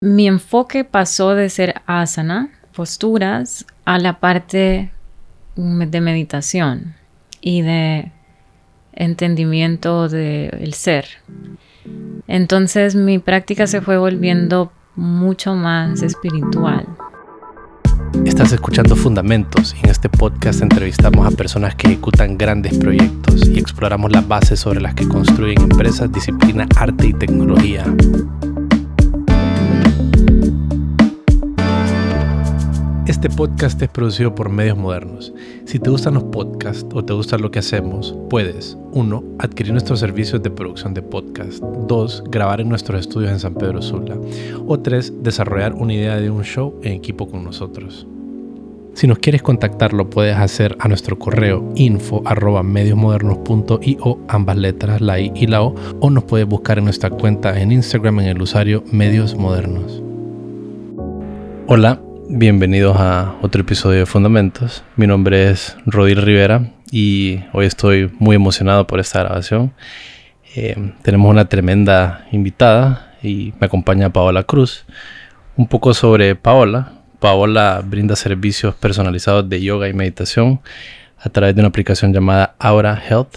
mi enfoque pasó de ser asana, posturas, a la parte de meditación y de entendimiento del ser. Entonces mi práctica se fue volviendo mucho más espiritual. Estás escuchando Fundamentos y en este podcast entrevistamos a personas que ejecutan grandes proyectos y exploramos las bases sobre las que construyen empresas, disciplina, arte y tecnología. Este podcast es producido por Medios Modernos. Si te gustan los podcasts o te gusta lo que hacemos, puedes 1. Adquirir nuestros servicios de producción de podcast. 2. Grabar en nuestros estudios en San Pedro Sula. O 3. Desarrollar una idea de un show en equipo con nosotros. Si nos quieres contactar, lo puedes hacer a nuestro correo info mediosmodernos.io, ambas letras, la I y la O, o nos puedes buscar en nuestra cuenta en Instagram en el usuario Medios Modernos. Hola, Bienvenidos a otro episodio de Fundamentos. Mi nombre es Rodil Rivera y hoy estoy muy emocionado por esta grabación. Eh, tenemos una tremenda invitada y me acompaña Paola Cruz. Un poco sobre Paola. Paola brinda servicios personalizados de yoga y meditación a través de una aplicación llamada Aura Health.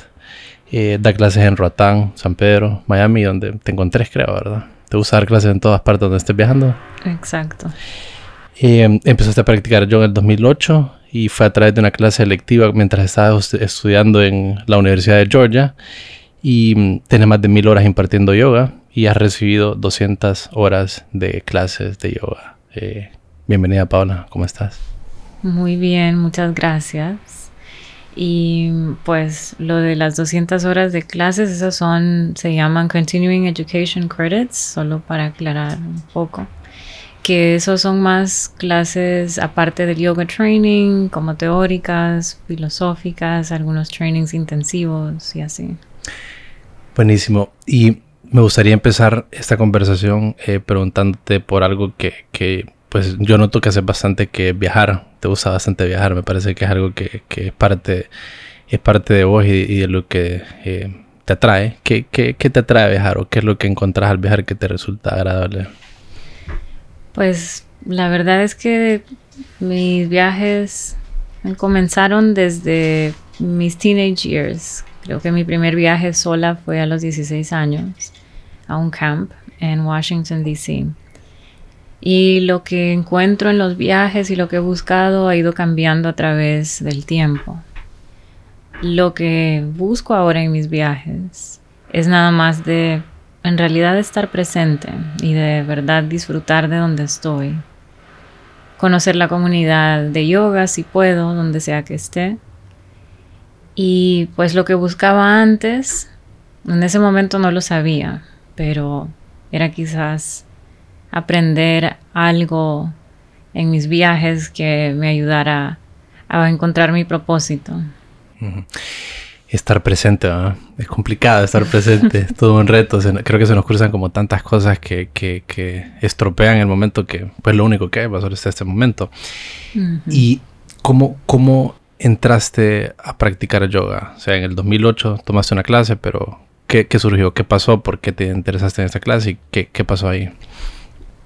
Eh, da clases en Roatán, San Pedro, Miami, donde te encontré, creo, ¿verdad? Te gusta dar clases en todas partes donde estés viajando. Exacto. Eh, empezaste a practicar yoga en el 2008 y fue a través de una clase electiva mientras estabas estudiando en la Universidad de Georgia y mm, tienes más de mil horas impartiendo yoga y has recibido 200 horas de clases de yoga. Eh, bienvenida Paula, ¿cómo estás? Muy bien, muchas gracias. Y pues lo de las 200 horas de clases, esas son, se llaman Continuing Education Credits, solo para aclarar un poco que esos son más clases aparte del yoga training, como teóricas, filosóficas, algunos trainings intensivos y así. Buenísimo. Y me gustaría empezar esta conversación eh, preguntándote por algo que, que, pues yo noto que haces bastante que viajar, te gusta bastante viajar, me parece que es algo que, que es, parte, es parte de vos y, de lo que eh, te atrae. ¿Qué, ¿Qué, qué, te atrae viajar o qué es lo que encontrás al viajar que te resulta agradable? Pues la verdad es que mis viajes comenzaron desde mis teenage years. Creo que mi primer viaje sola fue a los 16 años a un camp en Washington, D.C. Y lo que encuentro en los viajes y lo que he buscado ha ido cambiando a través del tiempo. Lo que busco ahora en mis viajes es nada más de en realidad estar presente y de verdad disfrutar de donde estoy. Conocer la comunidad de yoga si puedo, donde sea que esté. Y pues lo que buscaba antes, en ese momento no lo sabía, pero era quizás aprender algo en mis viajes que me ayudara a encontrar mi propósito estar presente, Es complicado estar presente, es todo un reto. creo que se nos cruzan como tantas cosas que, que, que, estropean el momento que, pues lo único que hay, pasar hasta este momento. ¿Y cómo, cómo entraste a practicar yoga? O sea, en el 2008 tomaste una clase, pero ¿qué, qué surgió? ¿Qué pasó? ¿Por qué te interesaste en esta clase? ¿Y qué, qué pasó ahí?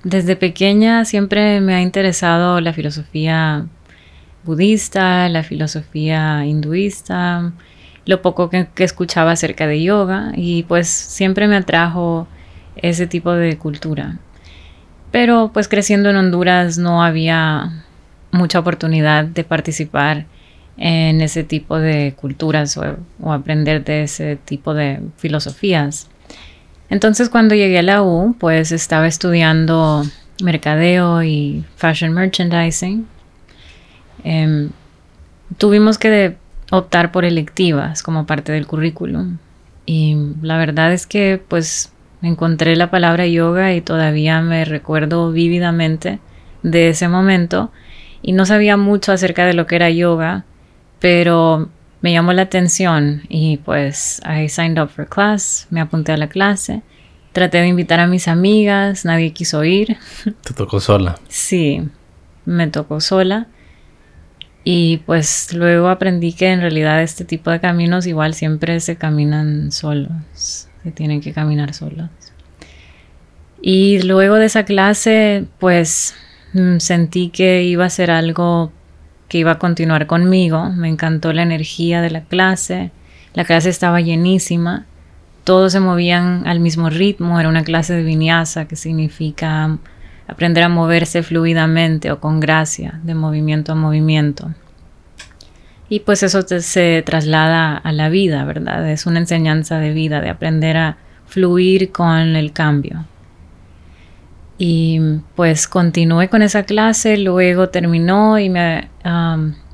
Desde pequeña siempre me ha interesado la filosofía budista, la filosofía hinduista, lo poco que, escuchaba acerca de yoga y pues siempre me atrajo ese tipo de cultura. Pero pues creciendo en Honduras no había mucha oportunidad de participar en ese tipo de culturas o, aprender de ese tipo de filosofías. Entonces cuando llegué a la U, pues estaba estudiando mercadeo y fashion merchandising. Em, tuvimos que optar por electivas como parte del currículum. Y la verdad es que pues encontré la palabra yoga y todavía me recuerdo vívidamente de ese momento y no sabía mucho acerca de lo que era yoga, pero me llamó la atención y pues I signed up for class, me apunté a la clase, traté de invitar a mis amigas, nadie quiso ir. ¿Te tocó sola? Sí, me tocó sola y pues luego aprendí que en realidad este tipo de caminos igual siempre se caminan solos, se tienen que caminar solos. Y luego de esa clase, pues mm, sentí que iba a ser algo que iba a continuar conmigo. Me encantó la energía de la clase. La clase estaba llenísima. Todos se movían al mismo ritmo. Era una clase de vinyasa, que significa aprender a moverse fluidamente o con gracia, de movimiento a movimiento. Y pues eso se traslada a la vida, ¿verdad? Es una enseñanza de vida, de aprender a fluir con el cambio. Y pues continué con esa clase, luego terminó y me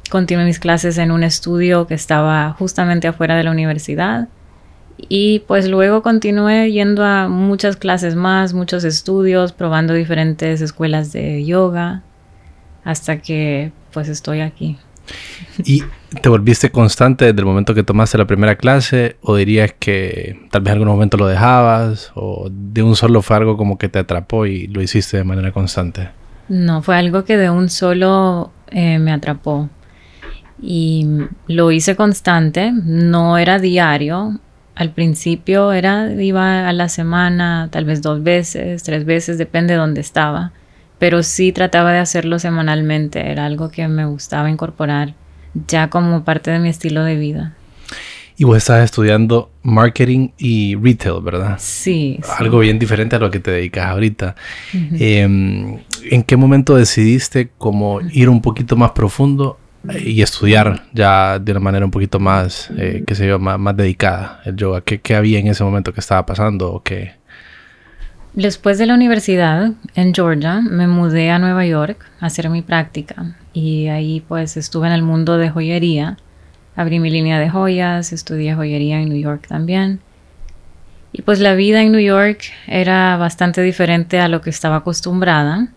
continué mis clases en un estudio que estaba justamente afuera de la universidad. Y pues luego continué yendo a muchas clases más, muchos estudios, probando diferentes escuelas de yoga, hasta que pues estoy aquí. ¿Y te volviste constante desde el momento que tomaste la primera clase? ¿O dirías que tal vez en algún momento lo dejabas? ¿O de un solo fue algo como que te atrapó y lo hiciste de manera constante? No, fue algo que de un solo eh, me atrapó. Y lo hice constante, no era diario. Al principio era, iba a la semana, tal vez dos veces, tres veces, depende de dónde estaba pero sí trataba de hacerlo semanalmente, era algo que me gustaba incorporar ya como parte de mi estilo de vida. Y vos estás estudiando marketing y retail, ¿verdad? Sí. Algo bien diferente a lo que te dedicas ahorita. Em, ¿En qué momento decidiste como ir un poquito más profundo y estudiar ya de una manera un poquito más, eh, qué sé yo, más, dedicada el yoga? ¿Qué, ¿Qué, había en ese momento que estaba pasando o qué? Después de la universidad en Georgia, me mudé a Nueva York a hacer mi práctica y ahí pues estuve en el mundo de joyería. Abrí mi línea de joyas, estudié joyería en New York también. Y pues la vida en New York era bastante diferente a lo que estaba acostumbrada.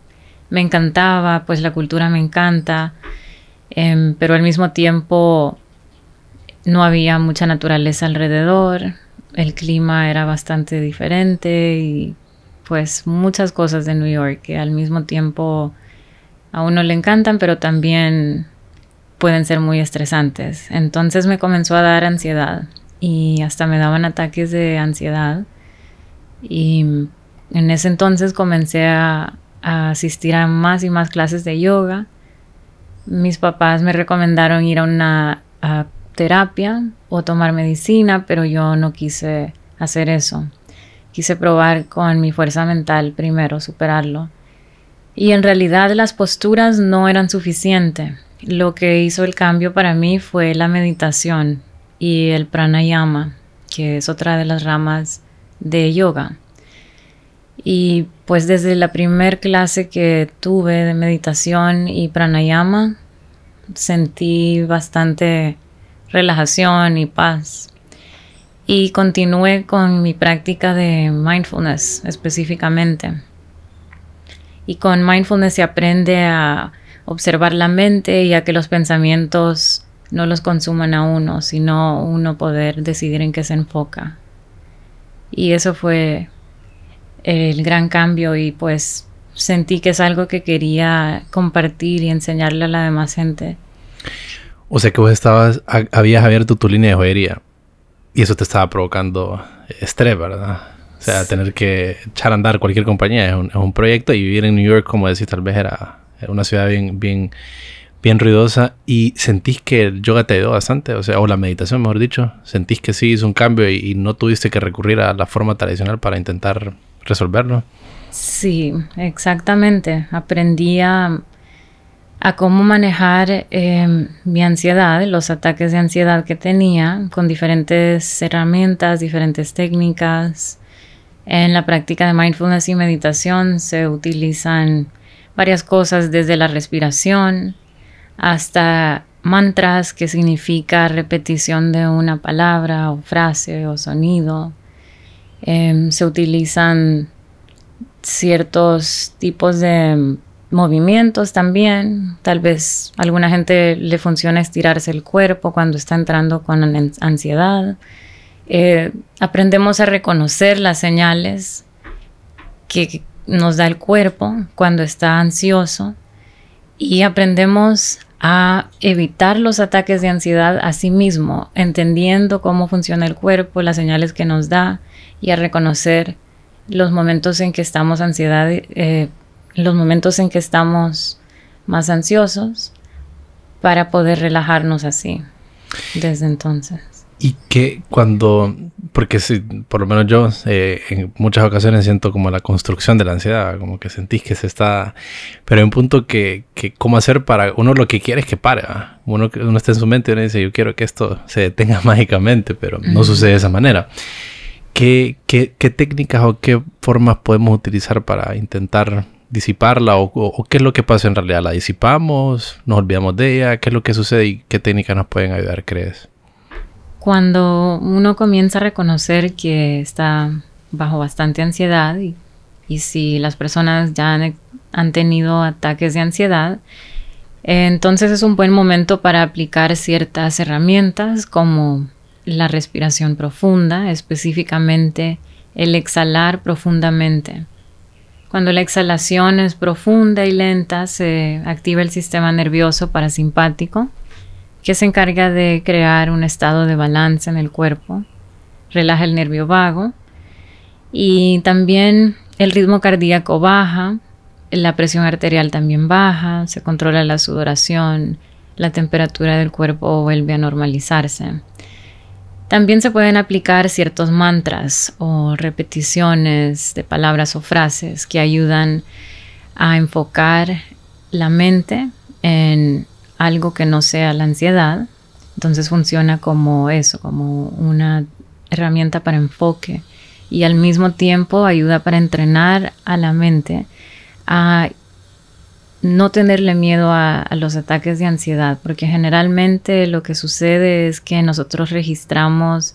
Me encantaba, pues la cultura me encanta, em, pero al mismo tiempo no había mucha naturaleza alrededor, el clima era bastante diferente y pues muchas cosas de New York que al mismo tiempo a uno le encantan, pero también pueden ser muy estresantes. Entonces me comenzó a dar ansiedad y hasta me daban ataques de ansiedad. Y en ese entonces comencé a, asistir a más y más clases de yoga. Mis papás me recomendaron ir a una terapia o tomar medicina, pero yo no quise hacer eso. Quise probar con mi fuerza mental primero, superarlo. Y en realidad las posturas no eran suficientes. Lo que hizo el cambio para mí fue la meditación y el pranayama, que es otra de las ramas de yoga. Y pues desde la primer clase que tuve de meditación y pranayama, sentí bastante relajación y paz y continué con mi práctica de mindfulness específicamente. Y con mindfulness se aprende a observar la mente y a que los pensamientos no los consuman a uno, sino uno poder decidir en qué se enfoca. Y eso fue el gran cambio y pues sentí que es algo que quería compartir y enseñarle a la demás gente. O sea que vos estabas, habías abierto tu línea de joyería. Y eso te estaba provocando estrés, ¿verdad? O sea, tener que echar a andar cualquier compañía es un, proyecto y vivir en New York, como decís, tal vez era, una ciudad bien, bien, bien ruidosa. ¿Y sentís que el yoga te ayudó bastante? O sea, o la meditación, mejor dicho. ¿Sentís que sí hizo un cambio y, y no tuviste que recurrir a la forma tradicional para intentar resolverlo? Sí, exactamente. Aprendí a cómo manejar em, mi ansiedad, los ataques de ansiedad que tenía con diferentes herramientas, diferentes técnicas. En la práctica de mindfulness y meditación se utilizan varias cosas desde la respiración hasta mantras que significa repetición de una palabra o frase o sonido. Em, se utilizan ciertos tipos de movimientos también. Tal vez a alguna gente le funciona estirarse el cuerpo cuando está entrando con ansiedad. Eh, aprendemos a reconocer las señales que nos da el cuerpo cuando está ansioso y aprendemos a evitar los ataques de ansiedad a sí mismo, entendiendo cómo funciona el cuerpo, las señales que nos da y a reconocer los momentos en que estamos ansiedad, eh, los momentos en que estamos más ansiosos para poder relajarnos así desde entonces. Y que cuando, porque si, por lo menos yo eh, en muchas ocasiones siento como la construcción de la ansiedad, como que sentís que se está, pero hay un punto que, que cómo hacer para, uno lo que quiere es que pare, uno, uno está en su mente y uno dice, yo quiero que esto se detenga mágicamente, pero no sucede de esa manera. ¿Qué, técnicas o qué formas podemos utilizar para intentar disiparla o, qué es lo que pasa en realidad? ¿La disipamos? ¿Nos olvidamos de ella? ¿Qué es lo que sucede y qué técnicas nos pueden ayudar, crees? Cuando uno comienza a reconocer que está bajo bastante ansiedad y, si las personas ya han, tenido ataques de ansiedad, entonces es un buen momento para aplicar ciertas herramientas como la respiración profunda, específicamente el exhalar profundamente. Cuando la exhalación es profunda y lenta, se activa el sistema nervioso parasimpático, que se encarga de crear un estado de balance en el cuerpo, relaja el nervio vago y también el ritmo cardíaco baja, la presión arterial también baja, se controla la sudoración, la temperatura del cuerpo vuelve a normalizarse. También se pueden aplicar ciertos mantras o repeticiones de palabras o frases que ayudan a enfocar la mente en algo que no sea la ansiedad. Entonces funciona como eso, como una herramienta para enfoque y al mismo tiempo ayuda para entrenar a la mente a no tenerle miedo a, los ataques de ansiedad, porque generalmente lo que sucede es que nosotros registramos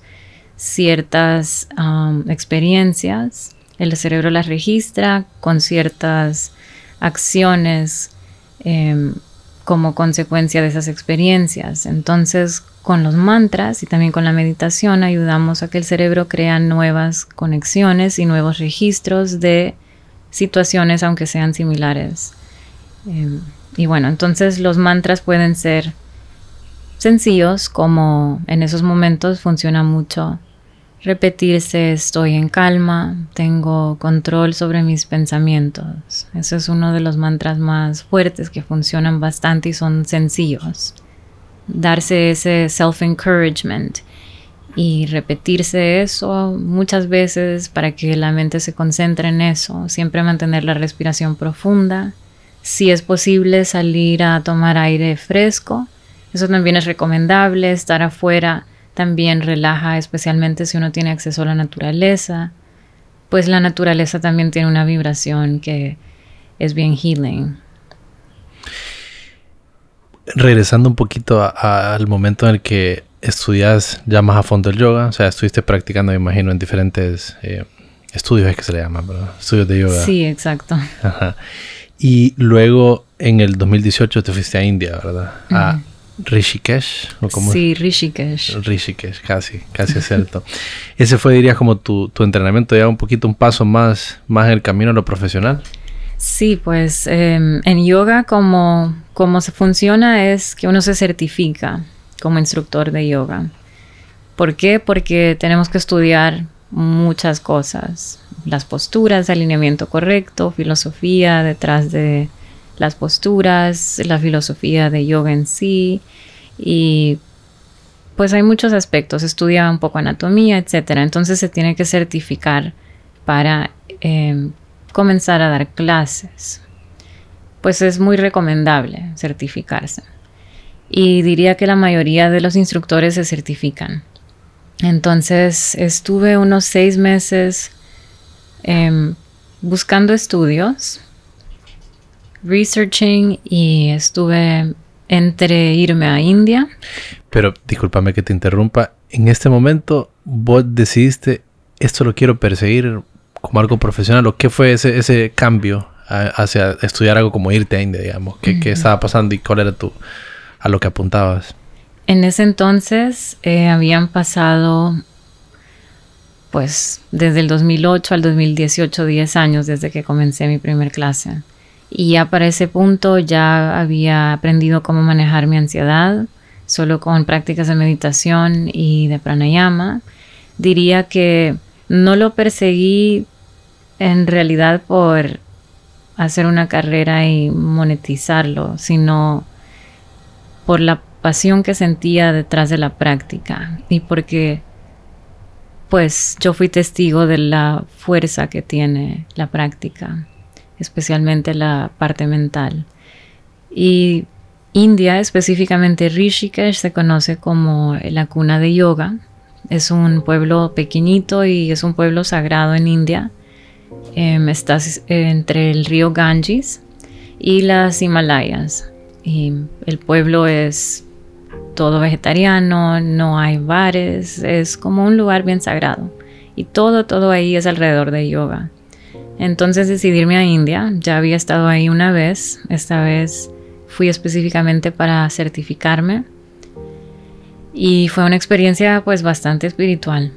ciertas um, experiencias, el cerebro las registra con ciertas acciones em, como consecuencia de esas experiencias. Entonces, con los mantras y también con la meditación ayudamos a que el cerebro crea nuevas conexiones y nuevos registros de situaciones aunque sean similares. Em, y bueno, entonces los mantras pueden ser sencillos, como en esos momentos funciona mucho repetirse estoy en calma, tengo control sobre mis pensamientos. Ese es uno de los mantras más fuertes que funcionan bastante y son sencillos. Darse ese self-encouragement y repetirse eso muchas veces para que la mente se concentre en eso. Siempre mantener la respiración profunda si es posible salir a tomar aire fresco, eso también es recomendable. Estar afuera también relaja, especialmente si uno tiene acceso a la naturaleza. Pues la naturaleza también tiene una vibración que es bien healing. Regresando un poquito al momento en el que estudias ya más a fondo el yoga, o sea, estuviste practicando, me imagino, en diferentes eh, estudios, es que se le llama, pero estudios de yoga. Sí, exacto. Ajá. Y luego en el 2018 te fuiste a India, ¿verdad? A Rishikesh. ¿o cómo? Sí, Rishikesh. Rishikesh, casi, casi es cierto. Ese fue, dirías, como tu, tu, entrenamiento ya un poquito, un paso más, más en el camino a lo profesional. Sí, pues em, en yoga como, como se funciona es que uno se certifica como instructor de yoga. ¿Por qué? Porque tenemos que estudiar muchas cosas las posturas, alineamiento correcto, filosofía detrás de las posturas, la filosofía de yoga en sí y pues hay muchos aspectos, estudia un poco anatomía, etcétera. Entonces se tiene que certificar para em, comenzar a dar clases. Pues es muy recomendable certificarse. Y diría que la mayoría de los instructores se certifican. Entonces estuve unos seis meses Em, buscando estudios, researching y estuve entre irme a India. Pero discúlpame que te interrumpa. En este momento, vos decidiste, esto lo quiero perseguir como algo profesional. ¿O qué fue ese, ese cambio hacia estudiar algo como irte a India, digamos? ¿Qué, ¿Qué, estaba pasando y cuál era tu, a lo que apuntabas? En ese entonces eh, habían pasado pues desde el 2008 al 2018, 10 años desde que comencé mi primer clase. Y ya para ese punto ya había aprendido cómo manejar mi ansiedad, solo con prácticas de meditación y de pranayama. Diría que no lo perseguí en realidad por hacer una carrera y monetizarlo, sino por la pasión que sentía detrás de la práctica y porque pues yo fui testigo de la fuerza que tiene la práctica, especialmente la parte mental. Y India, específicamente Rishikesh, se conoce como la cuna de yoga. Es un pueblo pequeñito y es un pueblo sagrado en India. Em, está entre el río Ganges y las Himalayas. Y el pueblo es todo vegetariano, no hay bares, es como un lugar bien sagrado. Y todo, todo ahí es alrededor de yoga. Entonces decidirme a India, ya había estado ahí una vez, esta vez fui específicamente para certificarme y fue una experiencia pues bastante espiritual.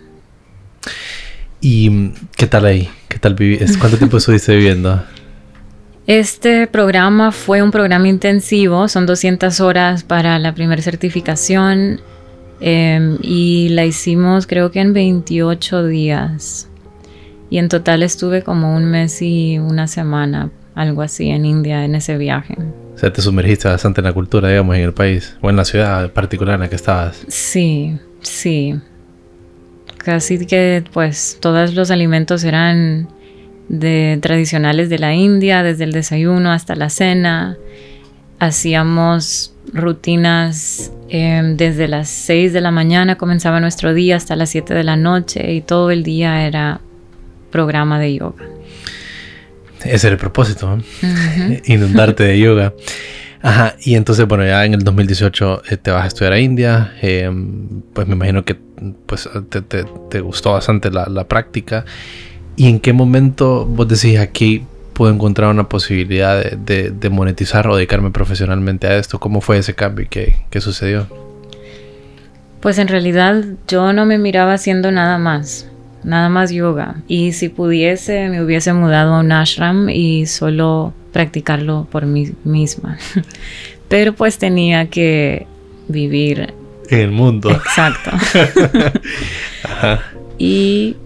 ¿Y qué tal ahí? ¿Qué tal? ¿Cuánto tiempo estuviste viviendo? Este programa fue un programa intensivo, son 200 horas para la primera certificación em, y la hicimos creo que en 28 días. Y en total estuve como un mes y una semana, algo así, en India en ese viaje. O sea, te sumergiste bastante en la cultura, digamos, en el país, o en la ciudad particular en la que estabas. Sí, sí. Casi que pues todos los alimentos eran de tradicionales de la India, desde el desayuno hasta la cena. Hacíamos rutinas em, desde las 6 de la mañana, comenzaba nuestro día hasta las 7 de la noche y todo el día era programa de yoga. Ese era el propósito, inundarte de yoga. Ajá, y entonces, bueno, ya en el 2018 eh, te vas a estudiar a India, em, pues me imagino que pues, te, gustó bastante la, la práctica ¿Y en qué momento vos decís aquí puedo encontrar una posibilidad de, monetizar o dedicarme profesionalmente a esto? ¿Cómo fue ese cambio y qué, sucedió? Pues en realidad yo no me miraba haciendo nada más, nada más yoga. Y si pudiese, me hubiese mudado a un ashram y solo practicarlo por mí misma. Pero pues tenía que vivir en el mundo. Exacto. Y eh,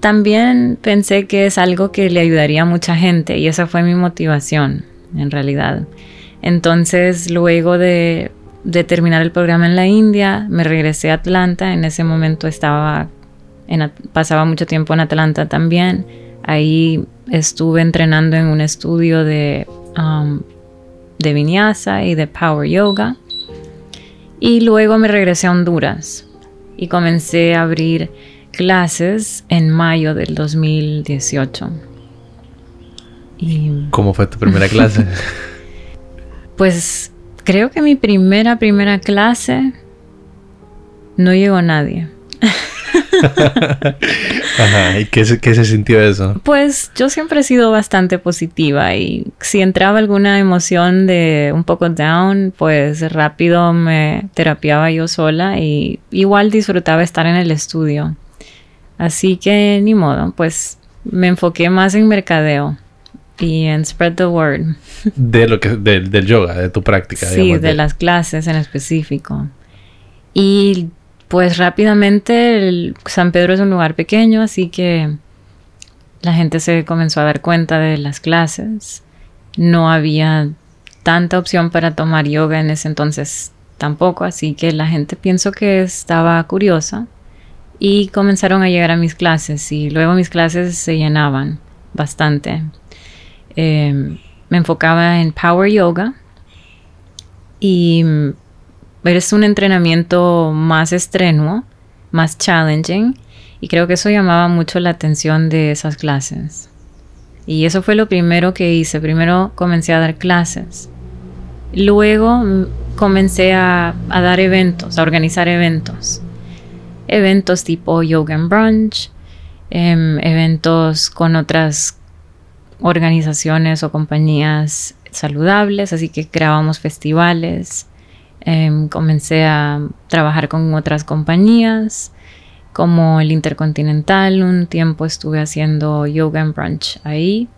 también pensé que es algo que le ayudaría a mucha gente y esa fue mi motivación, en realidad. Entonces, luego de, terminar el programa en la India, me regresé a Atlanta. En ese momento estaba, pasaba mucho tiempo en Atlanta también. Ahí estuve entrenando en un estudio de, um, de vinyasa y de power yoga. Y luego me regresé a Honduras y comencé a abrir clases en mayo del 2018. Y, ¿Cómo fue tu primera clase? pues creo que mi primera, primera clase no llegó nadie. Ajá, ¿y qué, qué, se sintió eso? Pues yo siempre he sido bastante positiva y si entraba alguna emoción de un poco down, pues rápido me terapiaba yo sola y igual disfrutaba estar en el estudio. Así que ni modo, pues me enfoqué más en mercadeo y en spread the word. De lo que, del yoga, de tu práctica. Sí, de, las clases en específico. Y pues rápidamente San Pedro es un lugar pequeño, así que la gente se comenzó a dar cuenta de las clases. No había tanta opción para tomar yoga en ese entonces tampoco, así que la gente pienso que estaba curiosa y comenzaron a llegar a mis clases y luego mis clases se llenaban bastante. Em, me enfocaba en Power Yoga y mm, es un entrenamiento más estrenuo, más challenging y creo que eso llamaba mucho la atención de esas clases. Y eso fue lo primero que hice. Primero comencé a dar clases. Luego mm, comencé a dar eventos, a organizar eventos eventos tipo Yoga and Brunch, em, eventos con otras organizaciones o compañías saludables, así que creábamos festivales. Em, comencé a trabajar con otras compañías como el Intercontinental. Un tiempo estuve haciendo yoga and brunch ahí.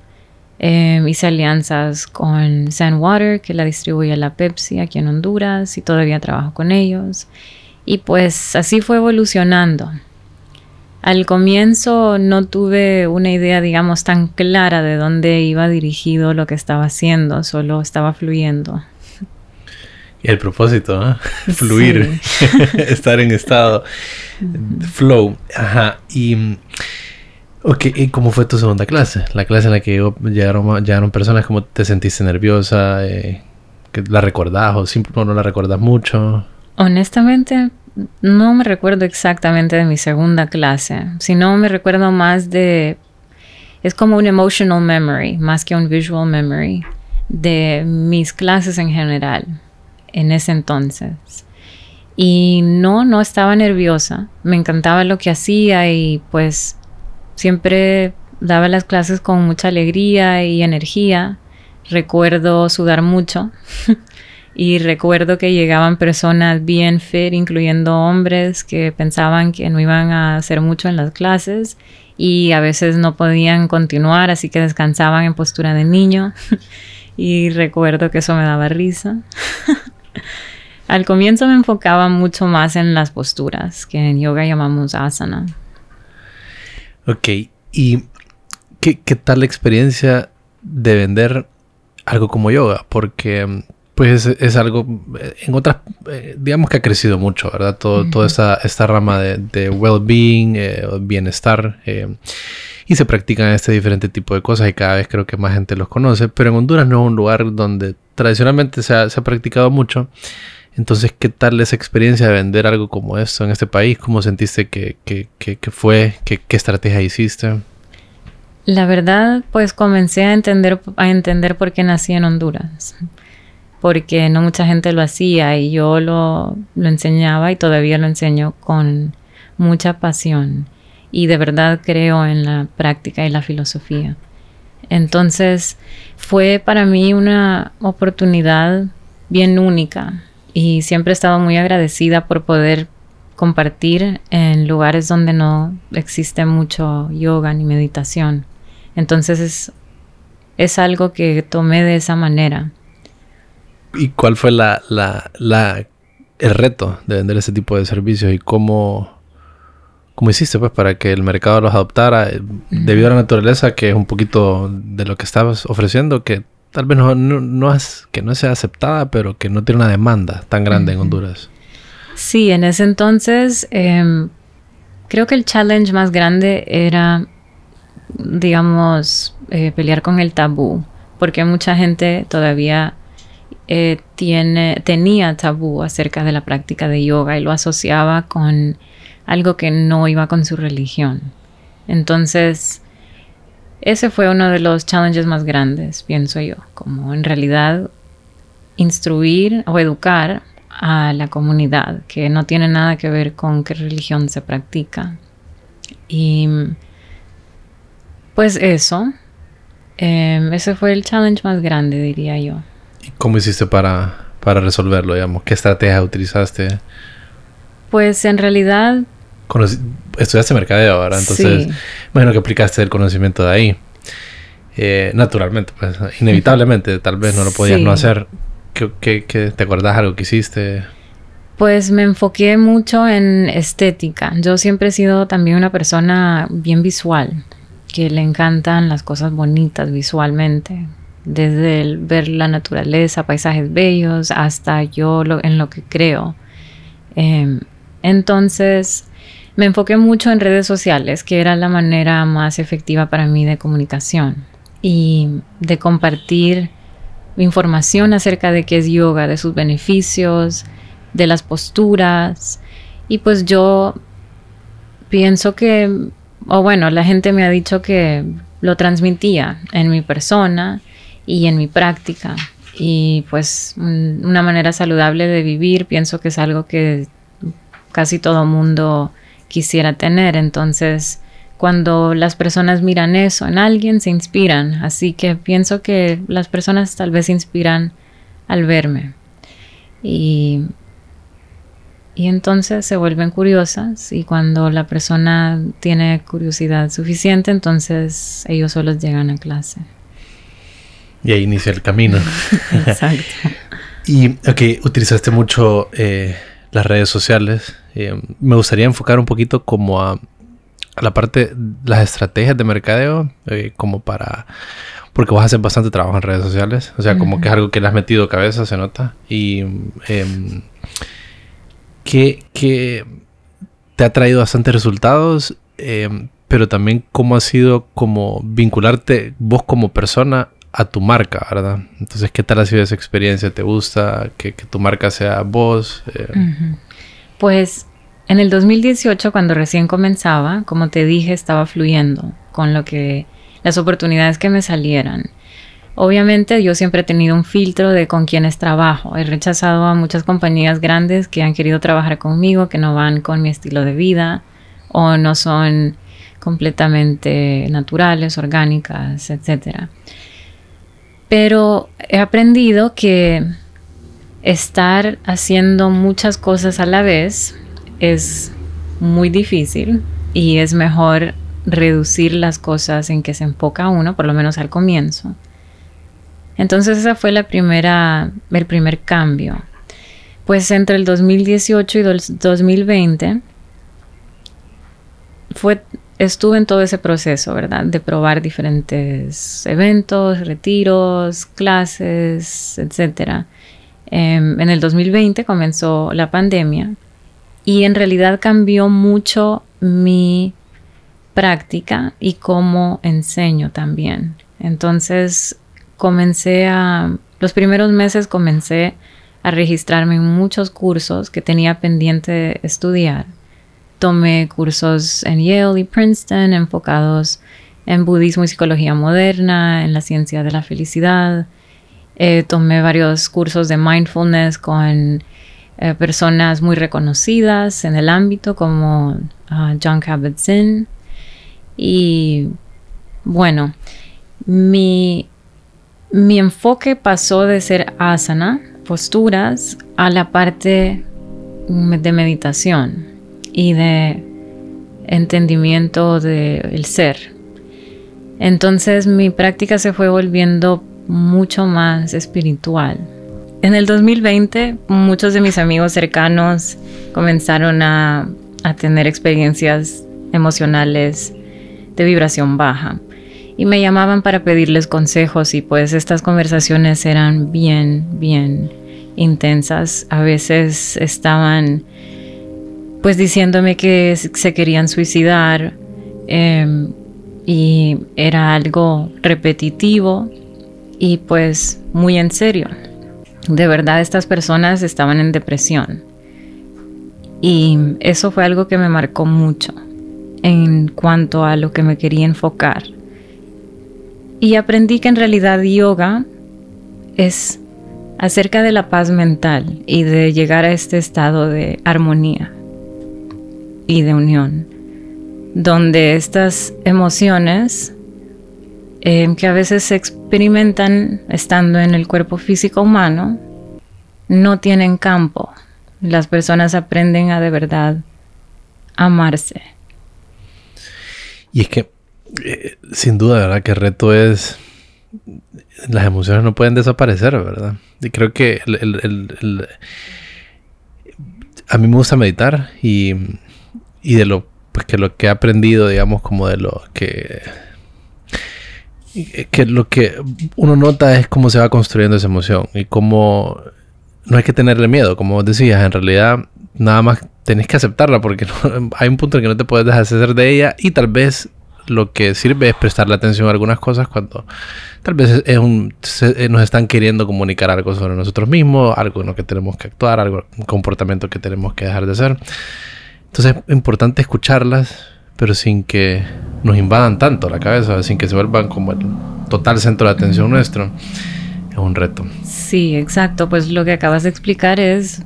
Em, hice alianzas con Sandwater, que la distribuye la Pepsi aquí en Honduras, y todavía trabajo con ellos. Y pues así fue evolucionando. Al comienzo no tuve una idea, digamos, tan clara de dónde iba dirigido lo que estaba haciendo, solo estaba fluyendo. Y el propósito, ¿no? Fluir, estar en estado, flow. Ajá. Y, ok, ¿y cómo fue tu segunda clase? La clase en la que llegaron, llegaron personas, ¿cómo te sentiste nerviosa? Eh, ¿La recordás o simplemente no la recordás mucho? Honestamente, no me recuerdo exactamente de mi segunda clase, sino me recuerdo más de... Es como un emotional memory, más que un visual memory, de mis clases en general, en ese entonces. Y no, no estaba nerviosa, me encantaba lo que hacía y pues siempre daba las clases con mucha alegría y energía. Recuerdo sudar mucho Y recuerdo que llegaban personas bien fit, incluyendo hombres que pensaban que no iban a hacer mucho en las clases y a veces no podían continuar, así que descansaban en postura de niño. y recuerdo que eso me daba risa. Al comienzo me enfocaba mucho más en las posturas, que en yoga llamamos asana. Ok, ¿y qué, qué tal la experiencia de vender algo como yoga? Porque pues es, algo, eh, en otras, eh, digamos que ha crecido mucho, ¿verdad? Todo, Toda esta, esta rama de, well-being, eh, bienestar, y se practican este diferente tipo de cosas y cada vez creo que más gente los conoce, pero en Honduras no es un lugar donde tradicionalmente se ha, se ha practicado mucho. Entonces, ¿qué tal esa experiencia de vender algo como esto en este país? ¿Cómo sentiste que, que, que, fue? ¿Qué, ¿Qué estrategia hiciste? La verdad, pues comencé a entender, a entender por qué nací en Honduras porque no mucha gente lo hacía y yo lo, enseñaba y todavía lo enseño con mucha pasión y de verdad creo en la práctica y la filosofía. Entonces fue para mí una oportunidad bien única y siempre he estado muy agradecida por poder compartir en lugares donde no existe mucho yoga ni meditación. Entonces es, es algo que tomé de esa manera ¿Y cuál fue la, la, la, el reto de vender ese tipo de servicios y cómo, cómo hiciste pues para que el mercado los adoptara eh, debido a la naturaleza que es un poquito de lo que estabas ofreciendo que tal vez no, no, es que no sea aceptada pero que no tiene una demanda tan grande en Honduras? Sí, en ese entonces em, creo que el challenge más grande era digamos eh, pelear con el tabú porque mucha gente todavía eh, tiene, tenía tabú acerca de la práctica de yoga y lo asociaba con algo que no iba con su religión. Entonces, ese fue uno de los challenges más grandes, pienso yo, como en realidad instruir o educar a la comunidad, que no tiene nada que ver con qué religión se practica. Y pues eso, eh, ese fue el challenge más grande, diría yo. ¿Cómo hiciste para, para resolverlo, digamos? ¿Qué estrategia utilizaste? Pues en realidad... estudiaste mercadeo ahora, entonces bueno que aplicaste el conocimiento de ahí. Eh, naturalmente, pues inevitablemente, tal vez no lo podías no hacer. ¿Qué, qué, te acuerdas algo que hiciste? Pues me enfoqué mucho en estética. Yo siempre he sido también una persona bien visual, que le encantan las cosas bonitas visualmente desde el ver la naturaleza, paisajes bellos, hasta yo en lo que creo. Em, entonces me enfoqué mucho en redes sociales, que era la manera más efectiva para mí de comunicación y de compartir información acerca de qué es yoga, de sus beneficios, de las posturas. Y pues yo pienso que, o bueno, la gente me ha dicho que lo transmitía en mi persona y en mi práctica. Y pues una manera saludable de vivir pienso que es algo que casi todo mundo quisiera tener. Entonces, cuando las personas miran eso en alguien, se inspiran. Así que pienso que las personas tal vez se inspiran al verme. Y, y entonces se vuelven curiosas y cuando la persona tiene curiosidad suficiente, entonces ellos solos llegan a clase. Y ahí inicia el camino. Exacto. y, ok, utilizaste mucho eh, las redes sociales. Eh, me gustaría enfocar un poquito como a, la parte, las estrategias de mercadeo, eh, como para, porque vos haces bastante trabajo en redes sociales, o sea, como que es algo que le has metido cabeza, se nota, y que, que, te ha traído bastantes resultados, em, pero también cómo ha sido como vincularte vos como persona a tu marca, ¿verdad? Entonces, ¿qué tal ha sido esa experiencia? ¿Te gusta que, tu marca sea vos? Eh, pues en el 2018, cuando recién comenzaba, como te dije, estaba fluyendo con lo que las oportunidades que me salieran. Obviamente yo siempre he tenido un filtro de con quienes trabajo. He rechazado a muchas compañías grandes que han querido trabajar conmigo, que no van con mi estilo de vida o no son completamente naturales, orgánicas, etc. Pero he aprendido que estar haciendo muchas cosas a la vez es muy difícil y es mejor reducir las cosas en que se enfoca uno, por lo menos al comienzo. Entonces esa fue el primer cambio. Pues entre el 2018 y el 2020 fue, estuve en todo ese proceso, ¿verdad? De probar diferentes eventos, retiros, clases, etc. Em, en el 2020 comenzó la pandemia y en realidad cambió mucho mi práctica y cómo enseño también. Entonces comencé a, los primeros meses comencé a registrarme en muchos cursos que tenía pendiente de estudiar. Tomé cursos en Yale y Princeton enfocados en budismo y psicología moderna, en la ciencia de la felicidad. Eh, tomé varios cursos de mindfulness con eh, personas muy reconocidas en el ámbito como ah, John Kabat-Zinn. Y bueno, mi, mi enfoque pasó de ser asana, posturas, a la parte de meditación y de entendimiento del ser. Entonces mi práctica se fue volviendo mucho más espiritual. En el 2020 muchos de mis amigos cercanos comenzaron a, tener experiencias emocionales de vibración baja y me llamaban para pedirles consejos y pues estas conversaciones eran bien, bien intensas. A veces estaban pues diciéndome que se querían suicidar em, y era algo repetitivo y pues muy en serio de verdad estas personas estaban en depresión. Y eso fue algo que me marcó mucho en cuanto a lo que me quería enfocar. Y aprendí que en realidad yoga es acerca de la paz mental y de llegar a este estado de armonía y de unión, donde estas emociones eh, que a veces se experimentan estando en el cuerpo físico humano, no tienen campo. Las personas aprenden a de verdad amarse. Y es que, eh, sin duda, ¿verdad? Que el reto es... Las emociones no pueden desaparecer, ¿verdad? Y creo que a mí me gusta meditar y, y de lo pues que lo que he aprendido, digamos, como de lo que que lo que uno nota es cómo se va construyendo esa emoción y cómo no hay que tenerle miedo, como vos decías, en realidad nada más tenés que aceptarla porque hay un punto en que no te puedes deshacer de ella y tal vez lo que sirve es prestarle atención a algunas cosas cuando tal vez es un, eh, nos están queriendo comunicar algo sobre nosotros mismos, algo en lo que tenemos que actuar, algo, un comportamiento que tenemos que dejar de hacer. Entonces es importante escucharlas, pero sin que nos invadan tanto la cabeza, sin que se vuelvan como el total centro de atención nuestro. Es un reto. Sí, exacto. Pues lo que acabas de explicar es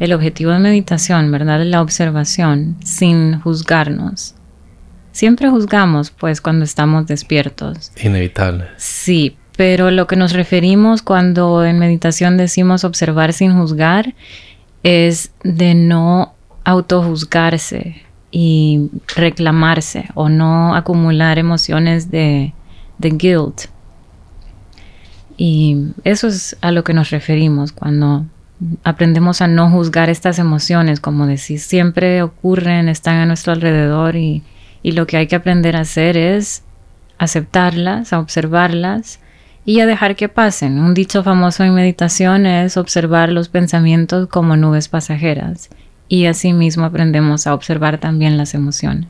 el objetivo de meditación, ¿verdad? La observación, sin juzgarnos. Siempre juzgamos, pues, cuando estamos despiertos. Inevitable. Sí, pero lo que nos referimos cuando en meditación decimos observar sin juzgar es de no autojuzgarse, y reclamarse o no acumular emociones de, guilt. Y eso es a lo que nos referimos cuando aprendemos a no juzgar estas emociones, como decir, siempre ocurren, están a nuestro alrededor y, y lo que hay que aprender a hacer es aceptarlas, a observarlas y a dejar que pasen. Un dicho famoso en meditación es observar los pensamientos como nubes pasajeras y asimismo aprendemos a observar también las emociones.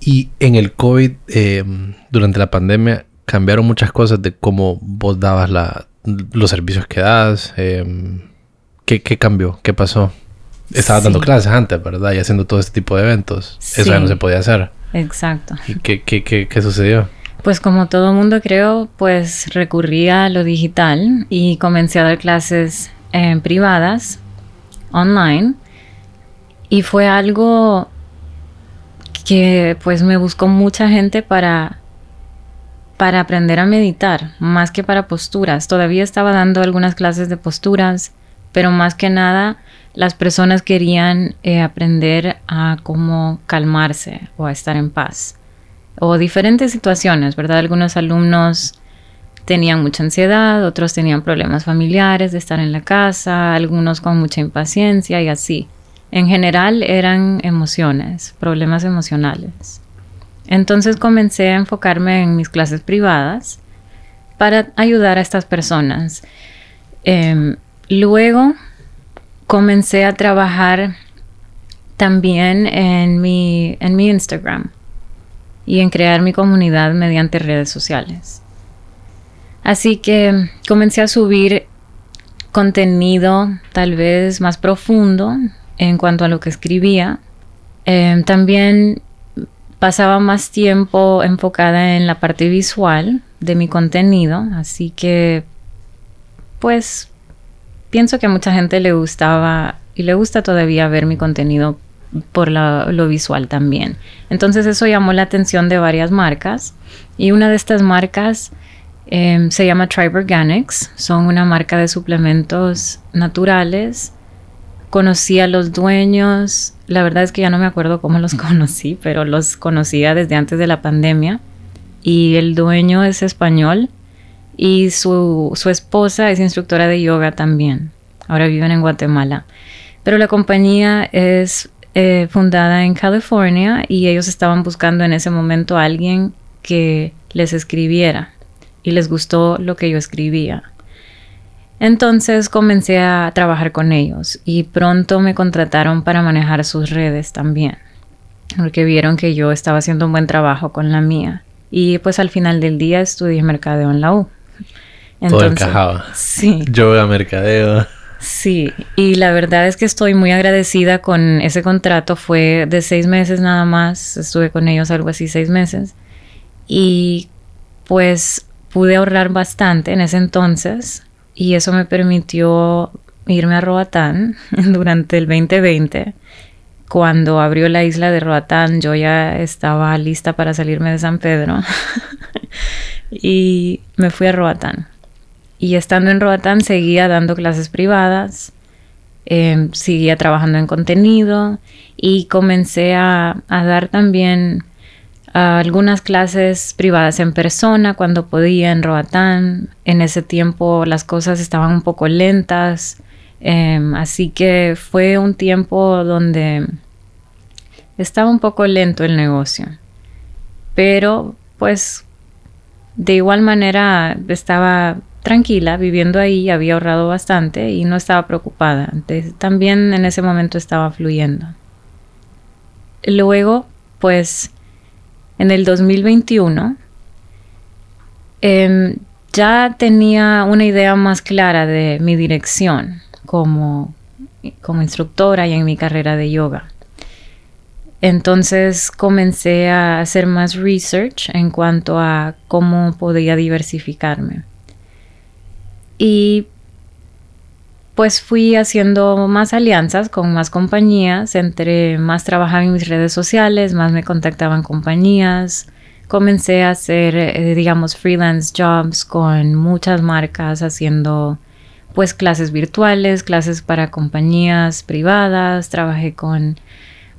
Y en el COVID, eh, durante la pandemia, cambiaron muchas cosas de cómo vos dabas los servicios que das. Eh, ¿qué, cambió? ¿Qué pasó? Estabas dando clases antes, ¿verdad? Y haciendo todo este tipo de eventos. Eso ya no se podía hacer. Exacto. ¿Y qué, qué, qué, qué sucedió? Pues como todo mundo creo, pues recurría a lo digital y comencé a dar clases eh, privadas, online. Y fue algo que pues me buscó mucha gente para, para aprender a meditar, más que para posturas. Todavía estaba dando algunas clases de posturas, pero más que nada las personas querían eh, aprender a cómo calmarse o a estar en paz. O diferentes situaciones, ¿verdad? Algunos alumnos tenían mucha ansiedad, otros tenían problemas familiares de estar en la casa, algunos con mucha impaciencia y así. En general eran emociones, problemas emocionales. Entonces comencé a enfocarme en mis clases privadas para ayudar a estas personas. Em, luego comencé a trabajar también en mi, en mi Instagram y en crear mi comunidad mediante redes sociales. Así que comencé a subir contenido tal vez más profundo en cuanto a lo que escribía. Em, también pasaba más tiempo enfocada en la parte visual de mi contenido, así que pues pienso que a mucha gente le gustaba y le gusta todavía ver mi contenido por lo visual también. Entonces eso llamó la atención de varias marcas y una de estas marcas em, se llama Tribe Organics, son una marca de suplementos naturales conocí a los dueños, la verdad es que ya no me acuerdo cómo los conocí, pero los conocía desde antes de la pandemia. Y el dueño es español y su, esposa es instructora de yoga también. Ahora viven en Guatemala. Pero la compañía es eh, fundada en California y ellos estaban buscando en ese momento a alguien que les escribiera y les gustó lo que yo escribía. Entonces comencé a trabajar con ellos y pronto me contrataron para manejar sus redes también, porque vieron que yo estaba haciendo un buen trabajo con la mía. Y pues al final del día estudié mercadeo en la U. Todo encajaba. Sí. Yoga, mercadeo. Sí, y la verdad es que estoy muy agradecida con ese contrato. Fue de seis meses nada más. Estuve con ellos algo así seis meses. Y pues pude ahorrar bastante en ese entonces y eso me permitió irme a Roatán durante el 2020. Cuando abrió la isla de Roatán, yo ya estaba lista para salirme de San Pedro y me fui a Roatán. Y estando en Roatán seguía dando clases privadas, em, seguía trabajando en contenido y comencé a, a dar también algunas clases privadas en persona cuando podía en Roatán. En ese tiempo las cosas estaban un poco lentas, em, así que fue un tiempo donde estaba un poco lento el negocio. Pero pues de igual manera estaba tranquila viviendo ahí, había ahorrado bastante y no estaba preocupada. también en ese momento estaba fluyendo. Luego, pues en el 2021, em, ya tenía una idea más clara de mi dirección como, como instructora y en mi carrera de yoga. Entonces comencé a hacer más research en cuanto a cómo podía diversificarme. Y pues fui haciendo más alianzas con más compañías, entre más trabajaba en mis redes sociales, más me contactaban compañías, comencé a hacer, eh, digamos, freelance jobs con muchas marcas haciendo pues clases virtuales, clases para compañías privadas, trabajé con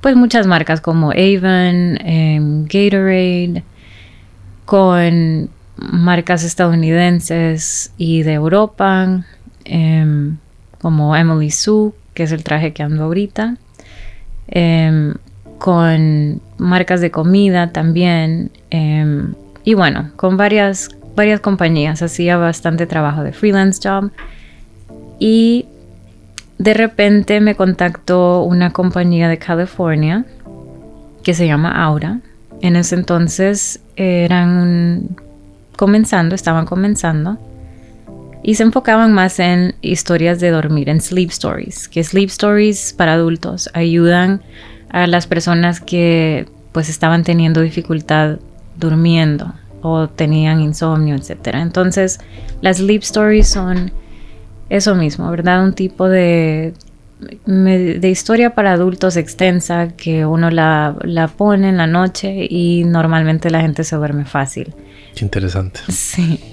pues muchas marcas como Avon, em, Gatorade, con marcas estadounidenses y de Europa. Em, como Emily Sue, que es el traje que ando ahorita, em, con marcas de comida también. Em, y bueno, con varias, varias compañías. Hacía bastante trabajo de freelance job. Y de repente me contactó una compañía de California que se llama Aura. En ese entonces eran comenzando, estaban comenzando y se enfocaban más en historias de dormir, en sleep stories, que sleep stories para adultos ayudan a las personas que pues estaban teniendo dificultad durmiendo o tenían insomnio, etc. Entonces, las sleep stories son eso mismo, ¿verdad? Un tipo de, de historia para adultos extensa que uno la, la pone en la noche y normalmente la gente se duerme fácil. Qué interesante. Sí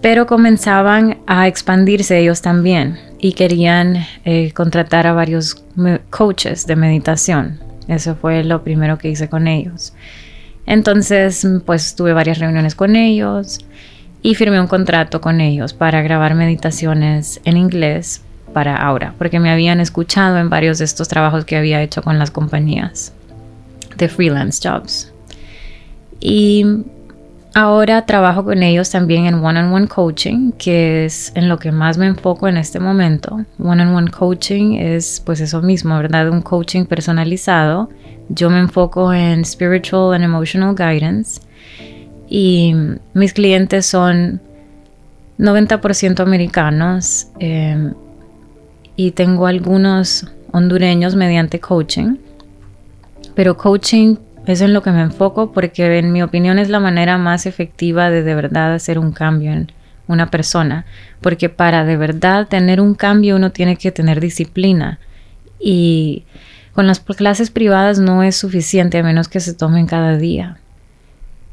pero comenzaban a expandirse ellos también y querían eh, contratar a varios coaches de meditación. Eso fue lo primero que hice con ellos. Entonces, pues tuve varias reuniones con ellos y firmé un contrato con ellos para grabar meditaciones en inglés para Aura, porque me habían escuchado en varios de estos trabajos que había hecho con las compañías de freelance jobs. Y Ahora trabajo con ellos también en one-on-one coaching, que es en lo que más me enfoco en este momento. One-on-one coaching es pues eso mismo, ¿verdad? Un coaching personalizado. Yo me enfoco en spiritual and emotional guidance y mis clientes son 90% americanos em, y tengo algunos hondureños mediante coaching, pero coaching es en lo que me enfoco porque en mi opinión es la manera más efectiva de de verdad hacer un cambio en una persona. Porque para de verdad tener un cambio uno tiene que tener disciplina. Y con las clases privadas no es suficiente a menos que se tomen cada día.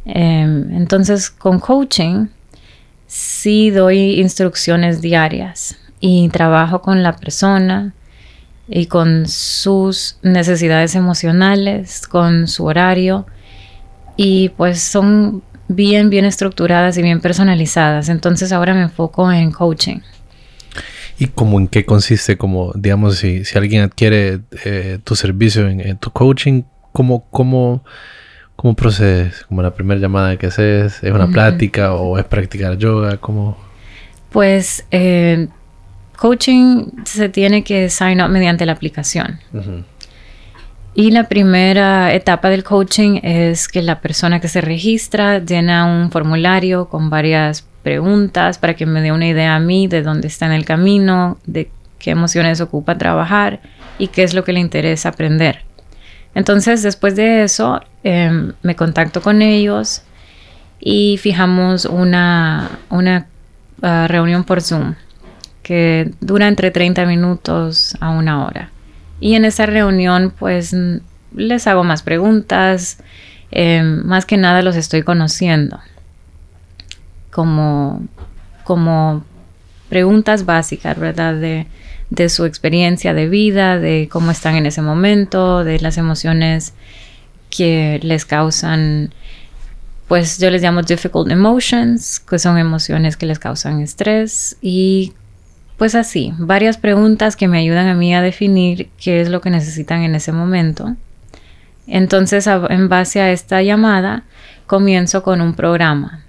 Em, entonces con coaching sí doy instrucciones diarias y trabajo con la persona y con sus necesidades emocionales, con su horario y pues son bien, bien estructuradas y bien personalizadas. Entonces ahora me enfoco en coaching. ¿Y cómo en qué consiste? Como, digamos, si, si alguien adquiere eh, tu servicio en, tu coaching, ¿cómo, cómo, cómo procedes? ¿Como la primera llamada que haces? ¿Es una plática o es practicar yoga? ¿Cómo? Pues eh, coaching se tiene que sign up mediante la aplicación. Y la primera etapa del coaching es que la persona que se registra llena un formulario con varias preguntas para que me dé una idea a mí de dónde está en el camino, de qué emociones ocupa trabajar y qué es lo que le interesa aprender. Entonces, después de eso, em, me contacto con ellos y fijamos una, una ah, reunión por Zoom que dura entre 30 minutos a una hora. Y en esa reunión pues les hago más preguntas, em, más que nada los estoy conociendo como, como preguntas básicas, ¿verdad? De, de su experiencia de vida, de cómo están en ese momento, de las emociones que les causan, pues yo les llamo difficult emotions, que son emociones que les causan estrés y pues así, varias preguntas que me ayudan a mí a definir qué es lo que necesitan en ese momento. Entonces, en base a esta llamada, comienzo con un programa.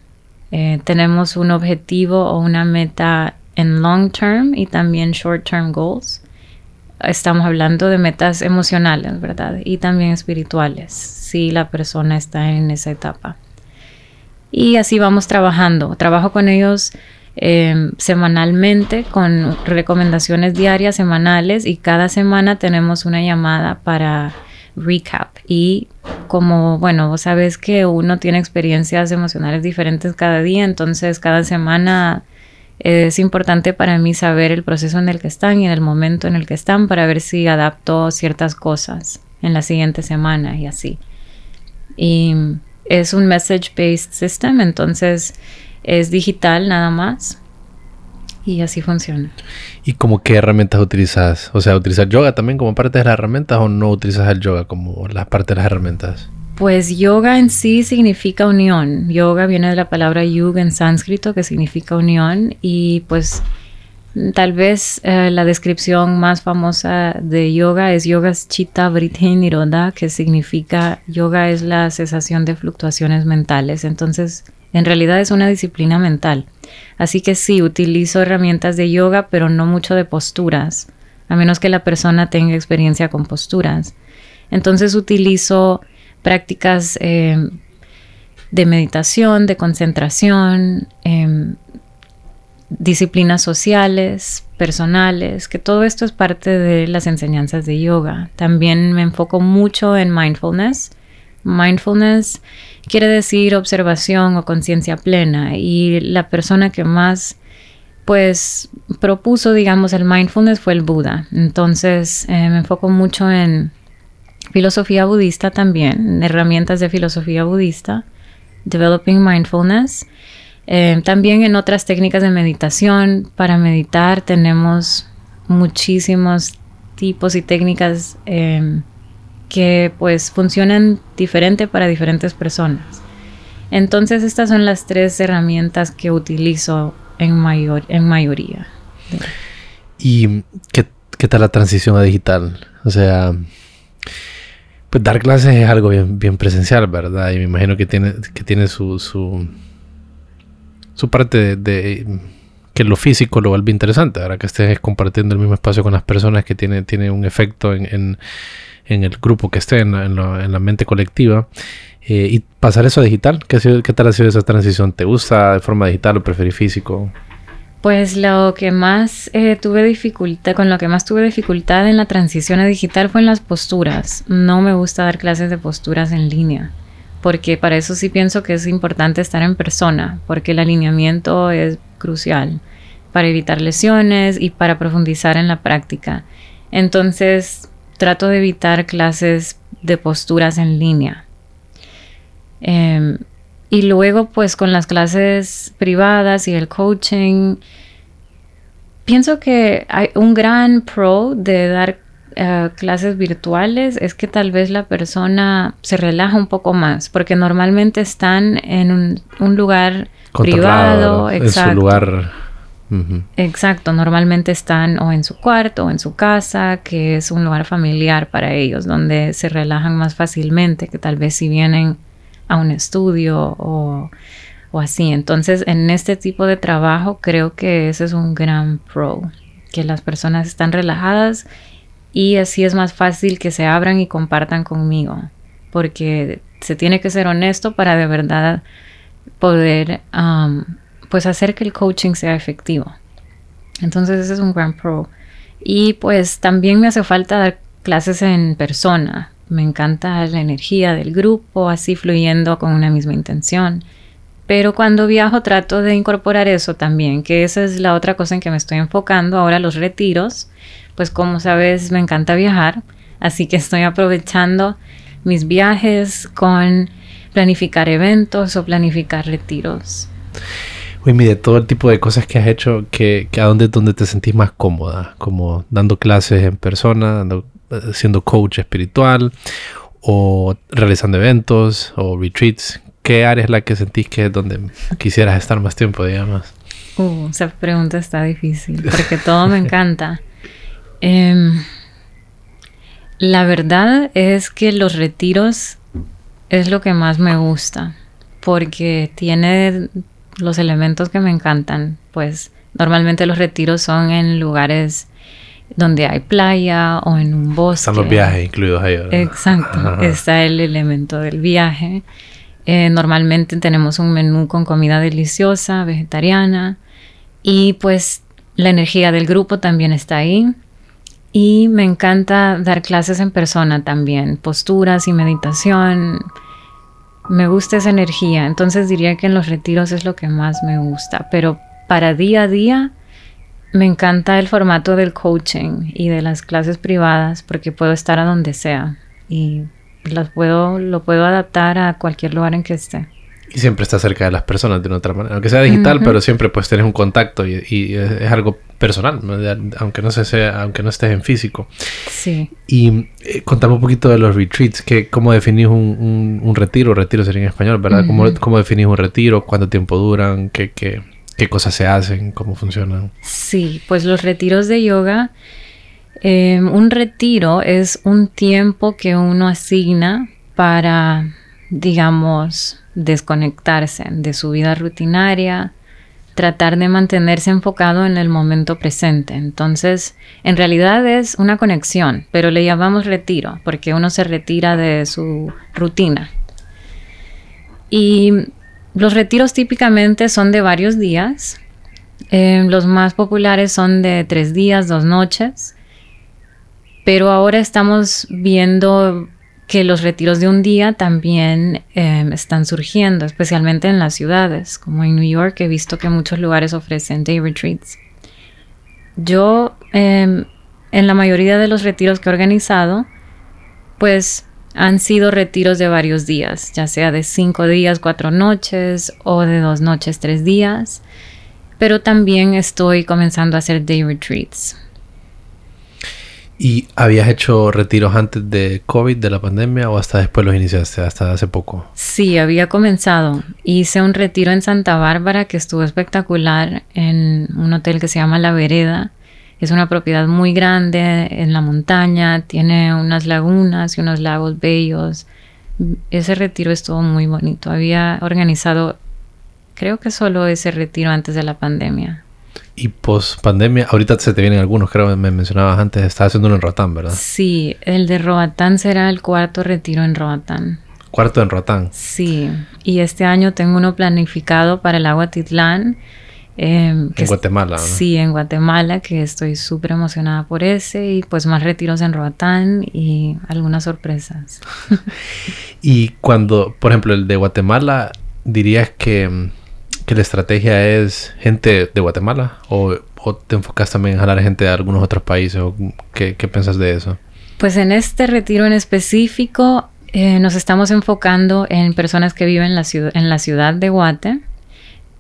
Eh, tenemos un objetivo o una meta en long term y también short term goals. Estamos hablando de metas emocionales, ¿verdad? Y también espirituales, si la persona está en esa etapa. Y así vamos trabajando. Trabajo con ellos Em, semanalmente con recomendaciones diarias, semanales y cada semana tenemos una llamada para recap y como bueno, vos sabes que uno tiene experiencias emocionales diferentes cada día, entonces cada semana es importante para mí saber el proceso en el que están y en el momento en el que están para ver si adapto ciertas cosas en la siguiente semana y así. Y es un message based system, entonces es digital nada más. Y así funciona. ¿Y como qué herramientas utilizas? O sea, ¿utilizas yoga también como parte de las herramientas o no utilizas el yoga como la parte de las herramientas? Pues yoga en sí significa unión. Yoga viene de la palabra yuga en sánscrito que significa unión y pues Tal vez eh, la descripción más famosa de yoga es Yoga Chitta Vritti Nirodha, que significa yoga es la cesación de fluctuaciones mentales. Entonces, en realidad es una disciplina mental. Así que sí, utilizo herramientas de yoga, pero no mucho de posturas, a menos que la persona tenga experiencia con posturas. Entonces utilizo prácticas eh, de meditación, de concentración, em, disciplinas sociales, personales, que todo esto es parte de las enseñanzas de yoga. También me enfoco mucho en mindfulness. Mindfulness quiere decir observación o conciencia plena. Y la persona que más pues propuso digamos el mindfulness fue el Buda. Entonces eh, me enfoco mucho en filosofía budista también, herramientas de filosofía budista, developing mindfulness. Eh, también en otras técnicas de meditación, para meditar tenemos muchísimos tipos y técnicas em, que pues funcionan diferente para diferentes personas. Entonces estas son las tres herramientas que utilizo en, mayor, en mayoría. ¿Y qué, qué tal la transición a digital? O sea, pues dar clases es algo bien, bien presencial, ¿verdad? Y me imagino que tiene, que tiene su, su su parte de, que lo físico lo vuelve interesante, ahora que estés compartiendo el mismo espacio con las personas que tiene, tiene un efecto en, el grupo que esté, en la, mente colectiva. Eh, y pasar eso a digital, ¿Qué, ¿qué tal ha sido esa transición? ¿Te gusta de forma digital o preferís físico? Pues lo que más eh, tuve dificultad, con lo que más tuve dificultad en la transición a digital fue en las posturas. No me gusta dar clases de posturas en línea porque para eso sí pienso que es importante estar en persona, porque el alineamiento es crucial para evitar lesiones y para profundizar en la práctica. Entonces, trato de evitar clases de posturas en línea. Em, y luego, pues con las clases privadas y el coaching, pienso que hay un gran pro de dar eh, clases virtuales es que tal vez la persona se relaja un poco más, porque normalmente están en un, lugar privado, en su lugar. Exacto, normalmente están o en su cuarto o en su casa, que es un lugar familiar para ellos, donde se relajan más fácilmente que tal vez si vienen a un estudio o, o así. Entonces, en este tipo de trabajo creo que ese es un gran pro, que las personas están relajadas y así es más fácil que se abran y compartan conmigo, porque se tiene que ser honesto para de verdad poder pues hacer que el coaching sea efectivo. Entonces ese es un gran pro. Y pues también me hace falta dar clases en persona. Me encanta la energía del grupo, así fluyendo con una misma intención. Pero cuando viajo trato de incorporar eso también, que esa es la otra cosa en que me estoy enfocando ahora, los retiros pues como sabes me encanta viajar, así que estoy aprovechando mis viajes con planificar eventos o planificar retiros. Uy, mire, todo el tipo de cosas que has hecho, que, a dónde, donde te sentís más cómoda, como dando clases en persona, eh, siendo coach espiritual, o realizando eventos, o retreats. ¿Qué área es la que sentís que es donde quisieras estar más tiempo, digamos? Uh, esa pregunta está difícil, porque todo me encanta. Em, la verdad es que los retiros es lo que más me gusta porque tiene los elementos que me encantan. Pues normalmente los retiros son en lugares donde hay playa o en un bosque. Están los viajes incluidos ahí. Exacto, está el elemento del viaje. Eh, normalmente tenemos un menú con comida deliciosa, vegetariana y pues la energía del grupo también está ahí. Y me encanta dar clases en persona también, posturas y meditación. Me gusta esa energía, entonces diría que en los retiros es lo que más me gusta, pero para día a día me encanta el formato del coaching y de las clases privadas porque puedo estar a donde sea y las puedo, lo puedo adaptar a cualquier lugar en que esté. Y siempre está cerca de las personas de una otra manera. Aunque sea digital, pero siempre pues tienes un contacto y, es, algo personal, aunque no se sea, aunque no estés en físico. Sí. Y eh, contame un poquito de los retreats, que cómo definís un, un, retiro, retiro sería en español, ¿verdad? ¿Cómo, definís un retiro? ¿Cuánto tiempo duran? ¿Qué, qué, qué cosas se hacen? ¿Cómo funcionan? Sí, pues los retiros de yoga, em, un retiro es un tiempo que uno asigna para, digamos, desconectarse de su vida rutinaria, tratar de mantenerse enfocado en el momento presente. Entonces, en realidad es una conexión, pero le llamamos retiro porque uno se retira de su rutina. Y los retiros típicamente son de varios días. Eh, los más populares son de tres días, dos noches. Pero ahora estamos viendo que los retiros de un día también em, están surgiendo, especialmente en las ciudades, como en New York he visto que muchos lugares ofrecen day retreats. Yo, em, en la mayoría de los retiros que he organizado, pues han sido retiros de varios días, ya sea de cinco días, cuatro noches o de dos noches, tres días, pero también estoy comenzando a hacer day retreats. ¿Y habías hecho retiros antes de COVID, de la pandemia, o hasta después los iniciaste, hasta hace poco? Sí, había comenzado. Hice un retiro en Santa Bárbara que estuvo espectacular en un hotel que se llama La Vereda. Es una propiedad muy grande en la montaña, tiene unas lagunas y unos lagos bellos. Ese retiro estuvo muy bonito. Había organizado, creo que solo ese retiro antes de la pandemia. Y post pandemia, ahorita se te vienen algunos, creo que me mencionabas antes, estás haciendo uno en Roatán, ¿verdad? Sí, el de Roatán será el cuarto retiro en Roatán. Cuarto en Roatán. Sí, y este año tengo uno planificado para el agua Titlán. Em, en Guatemala, ¿no? Sí, en Guatemala, que estoy súper emocionada por ese y pues más retiros en Roatán y algunas sorpresas. y cuando, por ejemplo, el de Guatemala, dirías que que la estrategia es gente de Guatemala o, te enfocas también en jalar gente de algunos otros países o qué, qué piensas de eso? Pues en este retiro en específico eh, nos estamos enfocando en personas que viven en la, ciudad, en la ciudad de Guate,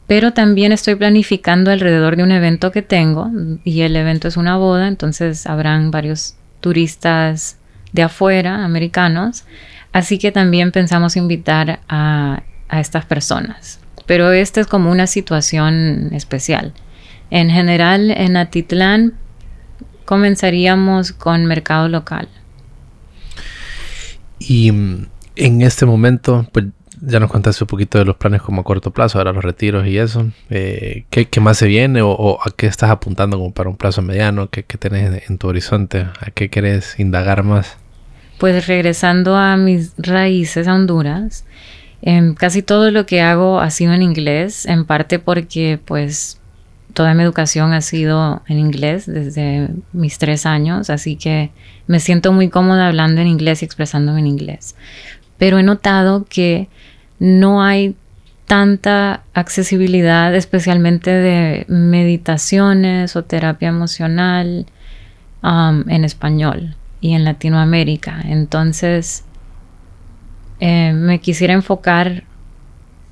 pero también estoy planificando alrededor de un evento que tengo y el evento es una boda, entonces habrán varios turistas de afuera, americanos, así que también pensamos invitar a, a estas personas pero esta es como una situación especial. En general, en Atitlán comenzaríamos con mercado local. Y mm, en este momento, pues ya nos contaste un poquito de los planes como a corto plazo, ahora los retiros y eso. Eh, ¿qué, más se viene o, a qué estás apuntando como para un plazo mediano? ¿Qué, qué tenés en tu horizonte? ¿A qué querés indagar más? Pues regresando a mis raíces a Honduras, Casi todo lo que hago ha sido en inglés, en parte porque pues toda mi educación ha sido en inglés desde mis tres años, así que me siento muy cómoda hablando en inglés y expresándome en inglés. Pero he notado que no hay tanta accesibilidad, especialmente de meditaciones o terapia emocional um, en español y en Latinoamérica. Entonces, eh, me quisiera enfocar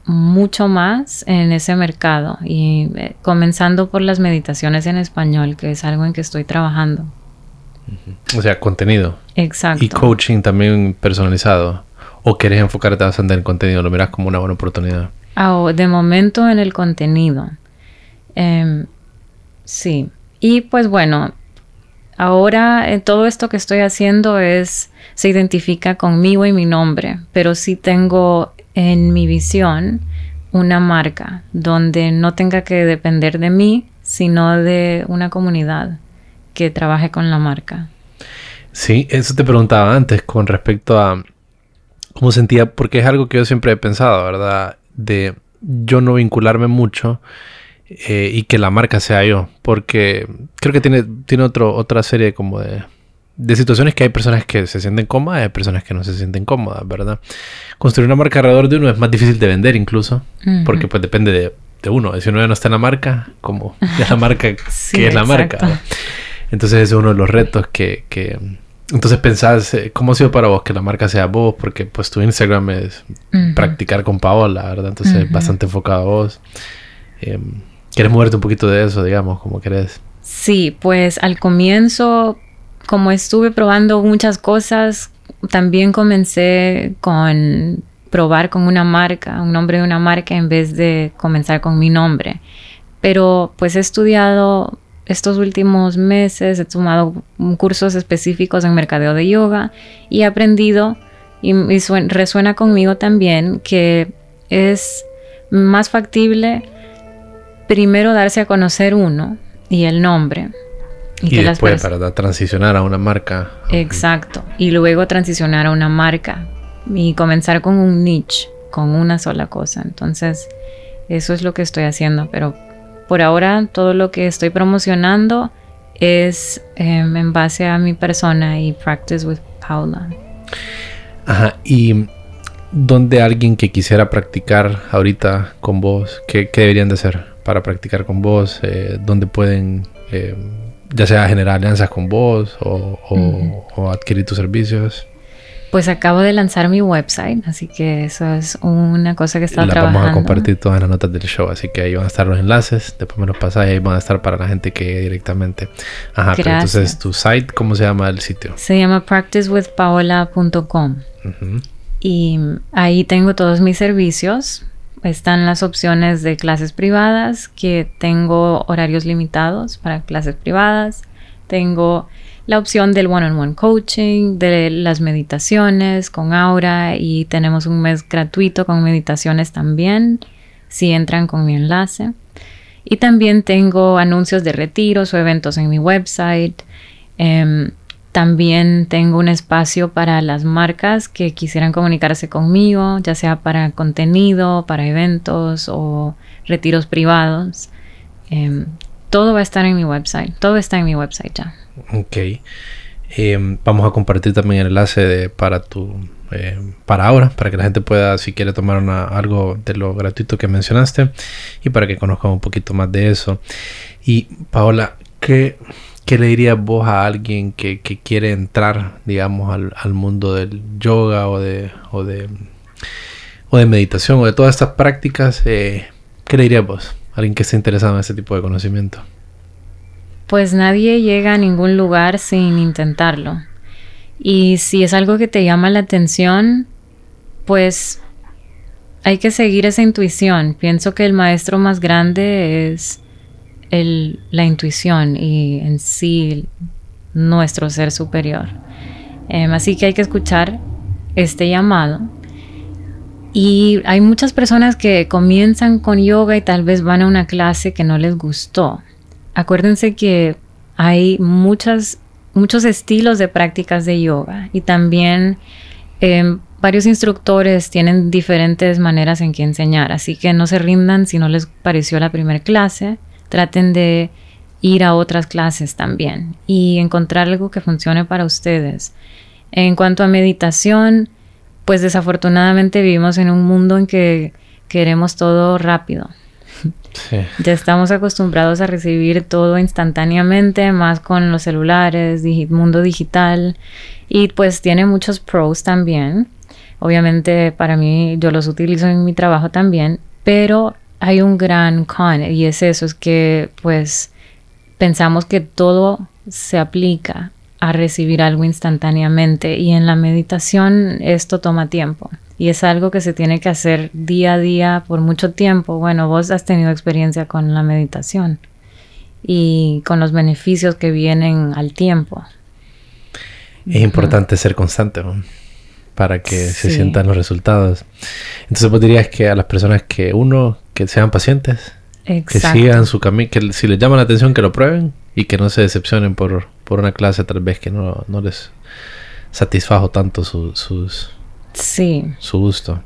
mucho más en ese mercado y eh, comenzando por las meditaciones en español, que es algo en que estoy trabajando. O sea, contenido. Exacto. Y coaching también personalizado. ¿O quieres enfocarte bastante en el contenido? ¿Lo miras como una buena oportunidad? Ah, de momento en el contenido. Em, sí. Y pues bueno, ahora eh, todo esto que estoy haciendo es se identifica conmigo y mi nombre, pero sí tengo en mi visión una marca donde no tenga que depender de mí, sino de una comunidad que trabaje con la marca. Sí, eso te preguntaba antes con respecto a cómo sentía, porque es algo que yo siempre he pensado, ¿verdad? De yo no vincularme mucho eh, y que la marca sea yo, porque creo que tiene, tiene otro, otra serie como de de situaciones que hay personas que se sienten cómodas y hay personas que no se sienten cómodas, ¿verdad? Construir una marca alrededor de uno es más difícil de vender incluso, porque pues depende de, de, uno. Si uno ya no está en la marca, como es la marca que es la marca. Entonces ese es uno de los retos que, que... Entonces pensás, eh, ¿cómo ha sido para vos que la marca sea vos? Porque pues tu Instagram es practicar con Paola, ¿verdad? Entonces es bastante enfocado a vos. Eh, ¿Quieres moverte un poquito de eso, digamos, como querés? Sí, pues al comienzo como estuve probando muchas cosas, también comencé con probar con una marca, un nombre de una marca en vez de comenzar con mi nombre. Pero pues he estudiado estos últimos meses he tomado cursos específicos en mercadeo de yoga y he aprendido y, resuena conmigo también que es más factible primero darse a conocer uno y el nombre. Y, después para transicionar a una marca. Exacto. Y luego transicionar a una marca y comenzar con un niche, con una sola cosa. Entonces, eso es lo que estoy haciendo. Pero por ahora todo lo que estoy promocionando es em, en base a mi persona y Practice with Paula. Ajá, y ¿dónde alguien que quisiera practicar ahorita con vos, qué, deberían de hacer para practicar con vos? Eh, ¿Dónde pueden, eh, ya sea generar alianzas con vos o adquirir tus servicios? Pues acabo de lanzar mi website, así que eso es una cosa que está trabajando. La vamos a compartir todas las notas del show, así que ahí van a estar los enlaces, después me los pasas y ahí van a estar para la gente que directamente. Ajá, pero entonces tu site, ¿cómo se llama el sitio? Se llama practicewithpaola.com. Y ahí tengo todos mis servicios. Están las opciones de clases privadas, que tengo horarios limitados para clases privadas. Tengo la opción del one-on-one coaching, de las meditaciones con Aura y tenemos un mes gratuito con meditaciones también, si entran con mi enlace. Y también tengo anuncios de retiros o eventos en mi website. Em, también tengo un espacio para las marcas que quisieran comunicarse conmigo, ya sea para contenido, para eventos o retiros privados. Em, todo va a estar en mi website. Todo está en mi website ya. Ok. Em, vamos a compartir también el enlace para tu em, para ahora, para que la gente pueda, si quiere tomar algo de lo gratuito que mencionaste y para que conozcan un poquito más de eso. Y Paola, ¿qué, qué le dirías vos a alguien que, quiere entrar, digamos, al, mundo del yoga o de, o de, o de meditación o de todas estas prácticas? Eh, ¿Qué le dirías vos? Alguien que esté interesado en ese tipo de conocimiento. Pues nadie llega a ningún lugar sin intentarlo. Y si es algo que te llama la atención, pues hay que seguir esa intuición. Pienso que el maestro más grande es la intuición y en sí nuestro ser superior. Em, así que hay que escuchar este llamado. Y hay muchas personas que comienzan con yoga y tal vez van a una clase que no les gustó acuérdense que hay muchas, muchos estilos de prácticas de yoga y también em, varios instructores tienen diferentes maneras en que enseñar, así que no se rindan si no les pareció la primera clase, traten de ir a otras clases también y encontrar algo que funcione para ustedes. En cuanto a meditación, pues desafortunadamente vivimos en un mundo en que queremos todo rápido. Ya estamos acostumbrados a recibir todo instantáneamente, más con los celulares, mundo digital, y pues tiene muchos pros también. Obviamente para mí yo los utilizo en mi trabajo también, pero hay un gran con y es eso, es que pues pensamos que todo se aplica a recibir algo instantáneamente y en la meditación esto toma tiempo y es algo que se tiene que hacer día a día por mucho tiempo. Bueno, vos has tenido experiencia con la meditación y con los beneficios que vienen al tiempo. Es importante ser constante para que se sientan los resultados. Entonces vos dirías que a las personas que uno, que sean pacientes, que sigan su camino, que si les llama la atención que lo prueben y que no se decepcionen por, por una clase tal vez que no, no les satisfajo tanto sus Sí. Su gusto.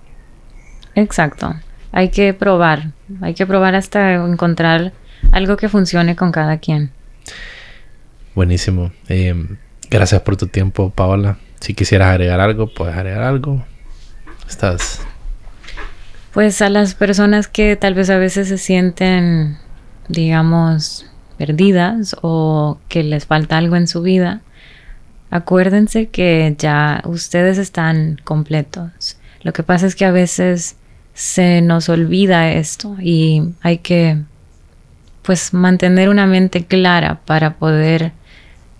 Exacto. Hay que probar. Hay que probar hasta encontrar algo que funcione con cada quien. Buenísimo. Eh, gracias por tu tiempo, Paola. Si quisieras agregar algo, puedes agregar algo. Estás. Pues a las personas que tal vez a veces se sienten, digamos, perdidas o que les falta algo en su vida, Acuérdense que ya ustedes están completos. Lo que pasa es que a veces se nos olvida esto y hay que pues mantener una mente clara para poder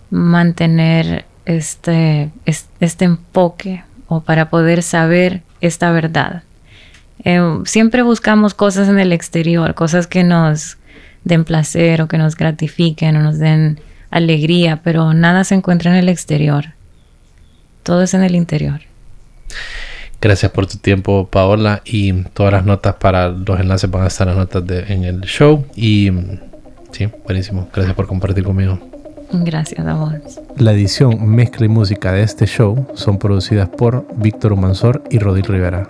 mantener este, este enfoque o para poder saber esta verdad. Eh, siempre buscamos cosas en el exterior, cosas que nos den placer o que nos gratifiquen o nos den alegría, pero nada se encuentra en el exterior. Todo es en el interior. Gracias por tu tiempo, Paola. Y todas las notas para los enlaces van a estar las notas en el show. Y sí, buenísimo. Gracias por compartir conmigo. Gracias a vos. La edición, mezcla y música de este show son producidas por Víctor Mansor y Rodil Rivera.